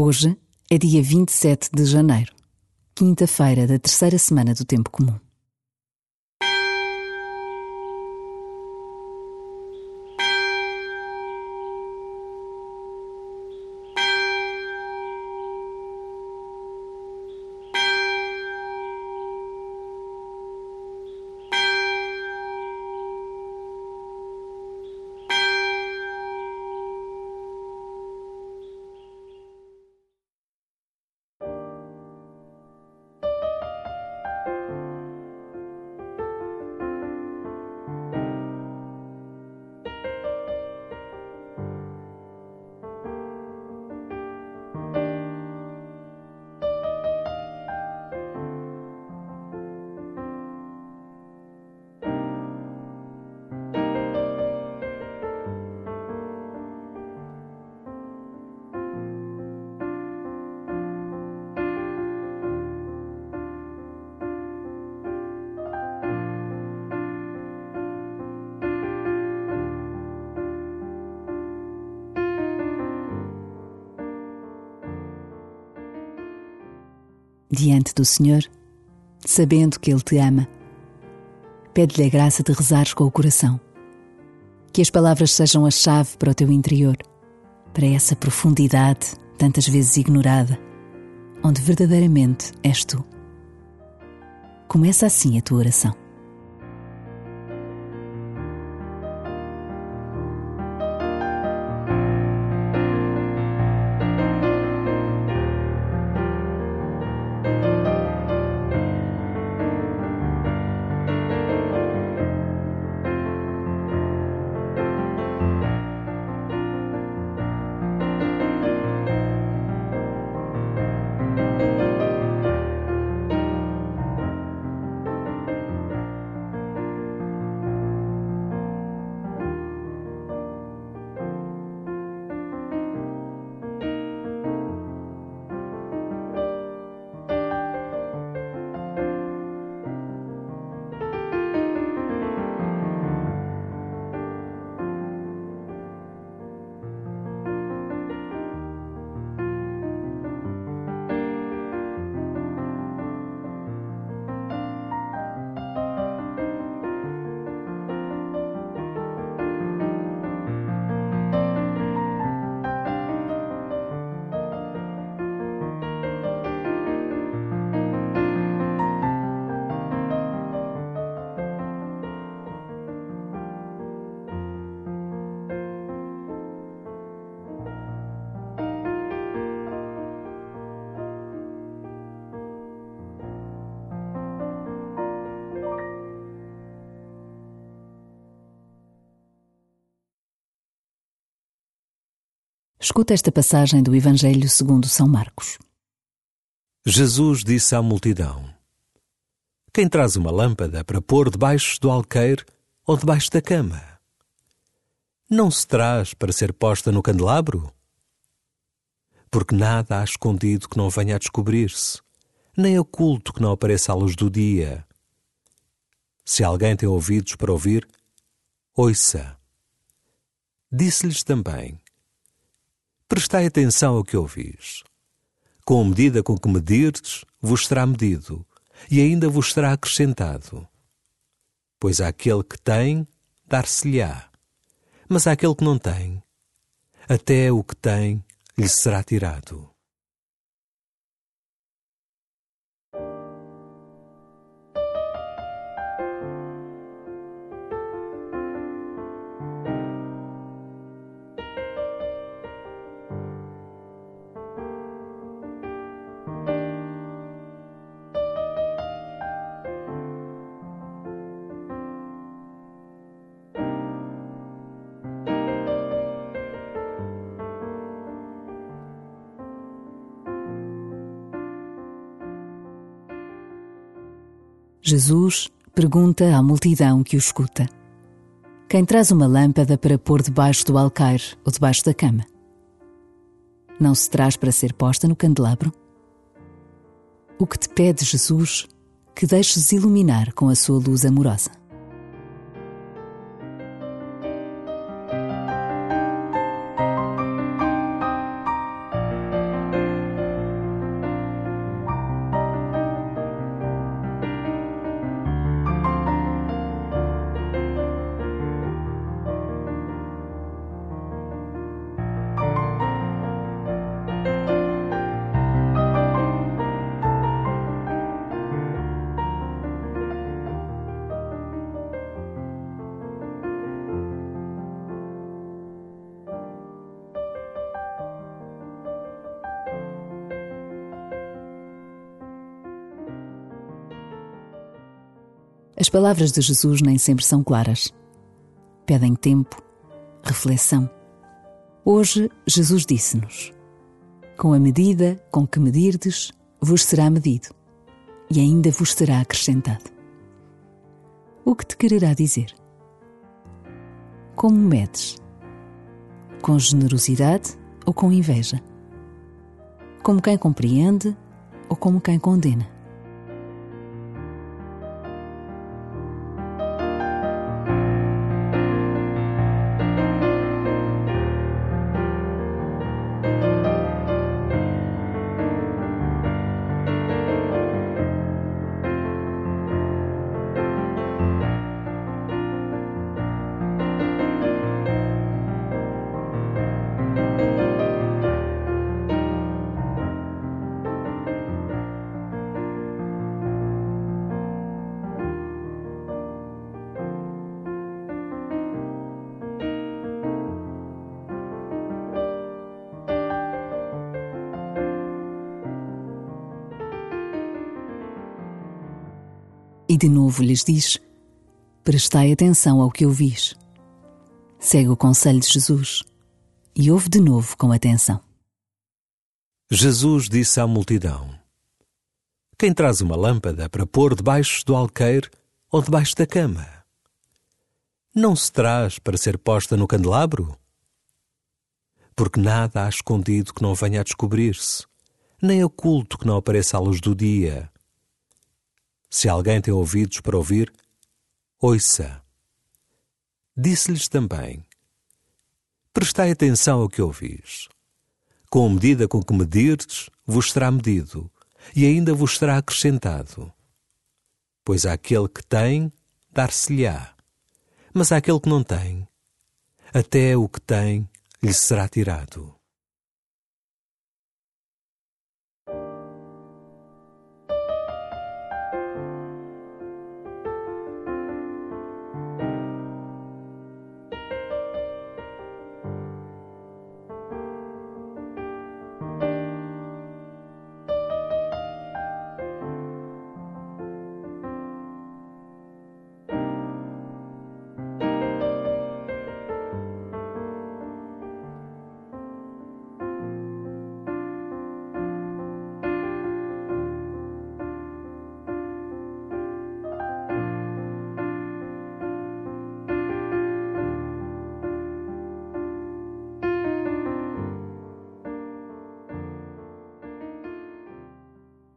Hoje é dia 27 de janeiro, quinta-feira da terceira semana do Tempo Comum. Diante do Senhor, sabendo que Ele te ama. Pede-lhe a graça de rezares com o coração. Que as palavras sejam a chave para o teu interior, para essa profundidade tantas vezes ignorada, onde verdadeiramente és tu. Começa assim a tua oração. Escuta esta passagem do Evangelho segundo São Marcos. Jesus disse à multidão: Quem traz uma lâmpada para pôr debaixo do alqueire ou debaixo da cama? Não se traz para ser posta no candelabro? Porque nada há escondido que não venha a descobrir-se, nem oculto que não apareça à luz do dia. Se alguém tem ouvidos para ouvir, ouça. Disse-lhes também: Prestai atenção ao que ouvis. Com a medida com que medirdes, vos será medido, e ainda vos será acrescentado. Pois àquele que tem, dar-se-lhe-á. Mas àquele que não tem, até o que tem lhe será tirado. Jesus pergunta à multidão que o escuta: Quem traz uma lâmpada para pôr debaixo do alcaire ou debaixo da cama? Não se traz para ser posta no candelabro? O que te pede Jesus que deixes iluminar com a sua luz amorosa? As palavras de Jesus nem sempre são claras. Pedem tempo, reflexão. Hoje, Jesus disse-nos: Com a medida com que medirdes, vos será medido, e ainda vos será acrescentado. O que te quererá dizer? Como medes? Com generosidade ou com inveja? Como quem compreende ou como quem condena? De novo lhes diz: Prestai atenção ao que ouvis. Segue o conselho de Jesus e ouve de novo com atenção. Jesus disse à multidão: Quem traz uma lâmpada para pôr debaixo do alqueire ou debaixo da cama? Não se traz para ser posta no candelabro? Porque nada há escondido que não venha a descobrir-se, nem oculto que não apareça à luz do dia. Se alguém tem ouvidos para ouvir, ouça. Disse-lhes também: Prestai atenção ao que ouvis. Com a medida com que medirdes, vos será medido, e ainda vos será acrescentado. Pois àquele que tem, dar-se-lhe-á, mas àquele que não tem, até o que tem lhe será tirado.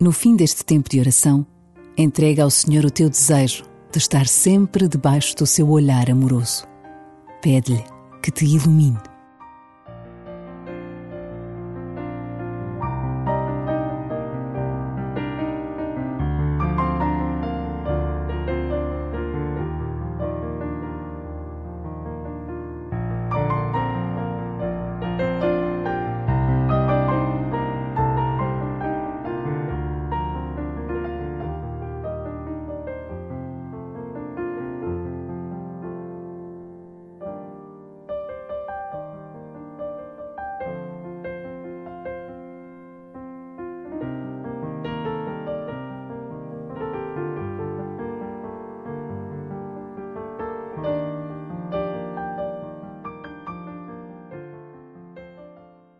No fim deste tempo de oração, entrega ao Senhor o teu desejo de estar sempre debaixo do seu olhar amoroso. Pede-lhe que te ilumine.